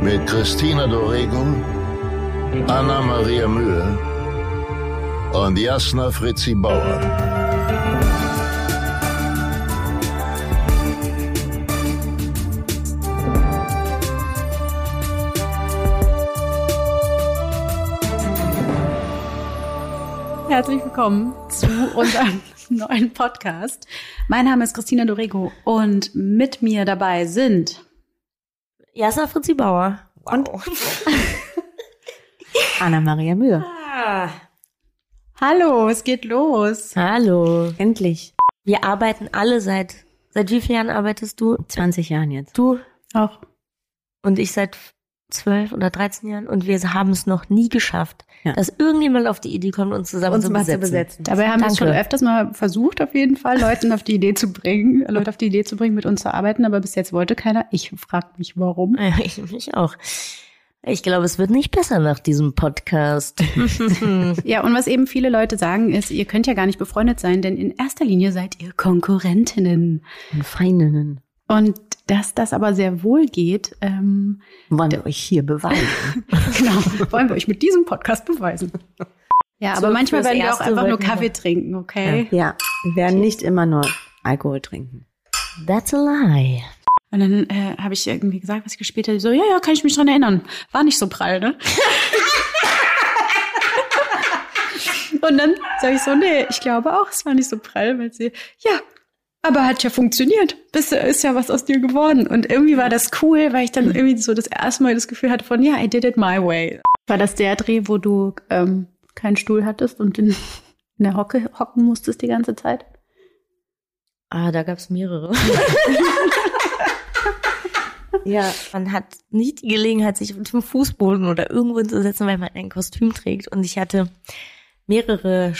mit Christina Dorego, Anna Maria Mühe und Jasna Fritzi Bauer. Herzlich willkommen zu unserem neuen Podcast. Mein Name ist Christina Dorego und mit mir dabei sind Jasna Fritzi Bauer. und Anna-Maria Mühe. Ah, Hallo, es geht los. hallo. Endlich. Wir arbeiten alle seit, seit wie vielen Jahren arbeitest du? 20 Jahren jetzt. Du Auch. und ich seit zwölf oder 13 Jahren und wir haben es noch nie geschafft, Ja. dass irgendjemand auf die Idee kommt, uns zusammen zu mal besetzen. Dabei haben wir es schon öfters mal versucht, auf jeden Fall, Leuten auf die Idee zu bringen, Leute auf die Idee zu bringen, mit uns zu arbeiten, aber bis jetzt wollte keiner. Ich frage mich, warum. Ja, ich mich auch. Ich glaube, es wird nicht besser nach diesem Podcast. Ja, und was eben viele Leute sagen, ist, ihr könnt ja gar nicht befreundet sein, denn in erster Linie seid ihr Konkurrentinnen. Und Freundinnen. Und dass das aber sehr wohl geht, ähm, Wollen wir euch hier beweisen. genau, wollen wir euch mit diesem Podcast beweisen. Ja, aber So, manchmal werden wir auch einfach nur Kaffee trinken, okay? ja, wir werden nicht immer nur Alkohol trinken. That's a lie. Und dann äh, habe ich irgendwie gesagt, was ich gespielt habe. So, ja, ja, kann ich mich dran erinnern. War nicht so prall, ne? Und dann sage ich so, nee, ich glaube auch, es war nicht so prall, weil sie, ja, aber hat ja funktioniert. Bist, ist ja was aus dir geworden. Und irgendwie war das cool, weil ich dann irgendwie so das erste Mal das Gefühl hatte von, ja, I did it my way. War das der Dreh, wo du ähm, keinen Stuhl hattest und in, in der Hocke hocken musstest die ganze Zeit? Ah, da gab's mehrere. Ja, Man hat nicht die Gelegenheit, sich auf dem Fußboden oder irgendwo hinzusetzen, weil man ein Kostüm trägt. Und ich hatte mehrere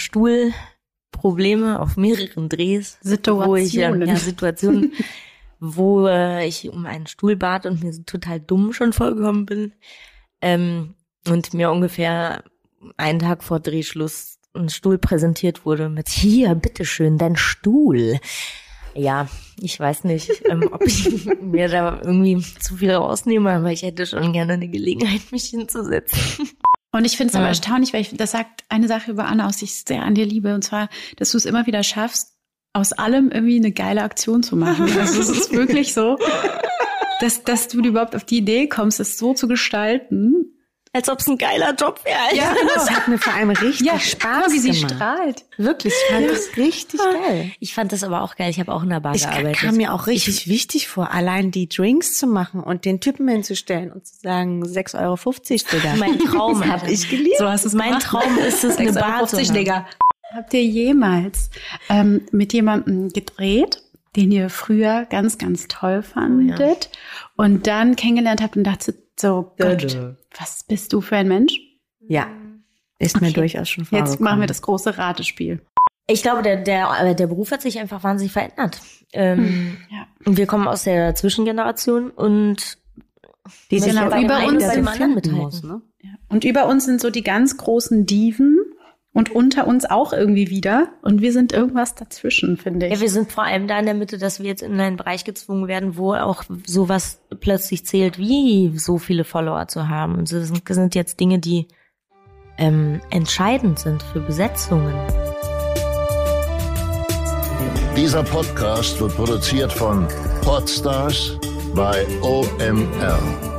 Stuhlprobleme auf mehreren Drehs. Wo ich, Situationen. ja, Situationen, wo äh, ich um einen Stuhl bat und mir so total dumm schon vorgekommen bin. Ähm, und mir ungefähr einen Tag vor Drehschluss ein Stuhl präsentiert wurde mit hier, bitteschön, dein Stuhl. Ja, ich weiß nicht, ähm, ob ich mir da irgendwie zu viel rausnehme, aber ich hätte schon gerne eine Gelegenheit, mich hinzusetzen. Und ich finde es aber Ja. erstaunlich, weil ich, das sagt eine Sache über Anna aus, die ich sehr an dir liebe, und zwar, dass du es immer wieder schaffst, aus allem irgendwie eine geile Aktion zu machen. Also es ist wirklich so, dass, dass du überhaupt auf die Idee kommst, es so zu gestalten. Als ob es ein geiler Job wäre. Alter. das hat mir vor allem richtig Ja, Spaß mal, wie sie gemacht. strahlt. Wirklich, ich fand das richtig geil. Ich fand das aber auch geil. Ich habe auch in der Bar Ich gearbeitet. kam mir auch richtig wichtig vor, allein die Drinks zu machen und den Typen hinzustellen und zu sagen, 6,50 Euro, Digga. mein Traum Das hab ich geliebt. So hast du es Mein gemacht. Traum ist es, eine Bar zu 6,50 haben. Digga. Habt ihr jemals ähm, mit jemandem gedreht, den ihr früher ganz, ganz toll fandet und dann kennengelernt habt und dachtet so, Gott, was bist du für ein Mensch? Ja, ist mir Okay. durchaus schon vorgekommen. Jetzt machen wir das große Ratespiel. Ich glaube, der, der, äh, der Beruf hat sich einfach wahnsinnig verändert. Ähm, Ja. und Wir kommen aus der Zwischengeneration und Die sich Genau, über uns sind- muss, ne? Ja. Und über uns sind so die ganz großen Diven und unter uns auch irgendwie wieder. Und wir sind irgendwas dazwischen, finde ich. ja, wir sind vor allem da in der Mitte, dass wir jetzt in einen Bereich gezwungen werden, wo auch sowas plötzlich zählt, wie so viele Follower zu haben. Und das sind, jetzt Dinge, die ähm, entscheidend sind für Besetzungen. Dieser Podcast wird produziert von Podstars bei OMR.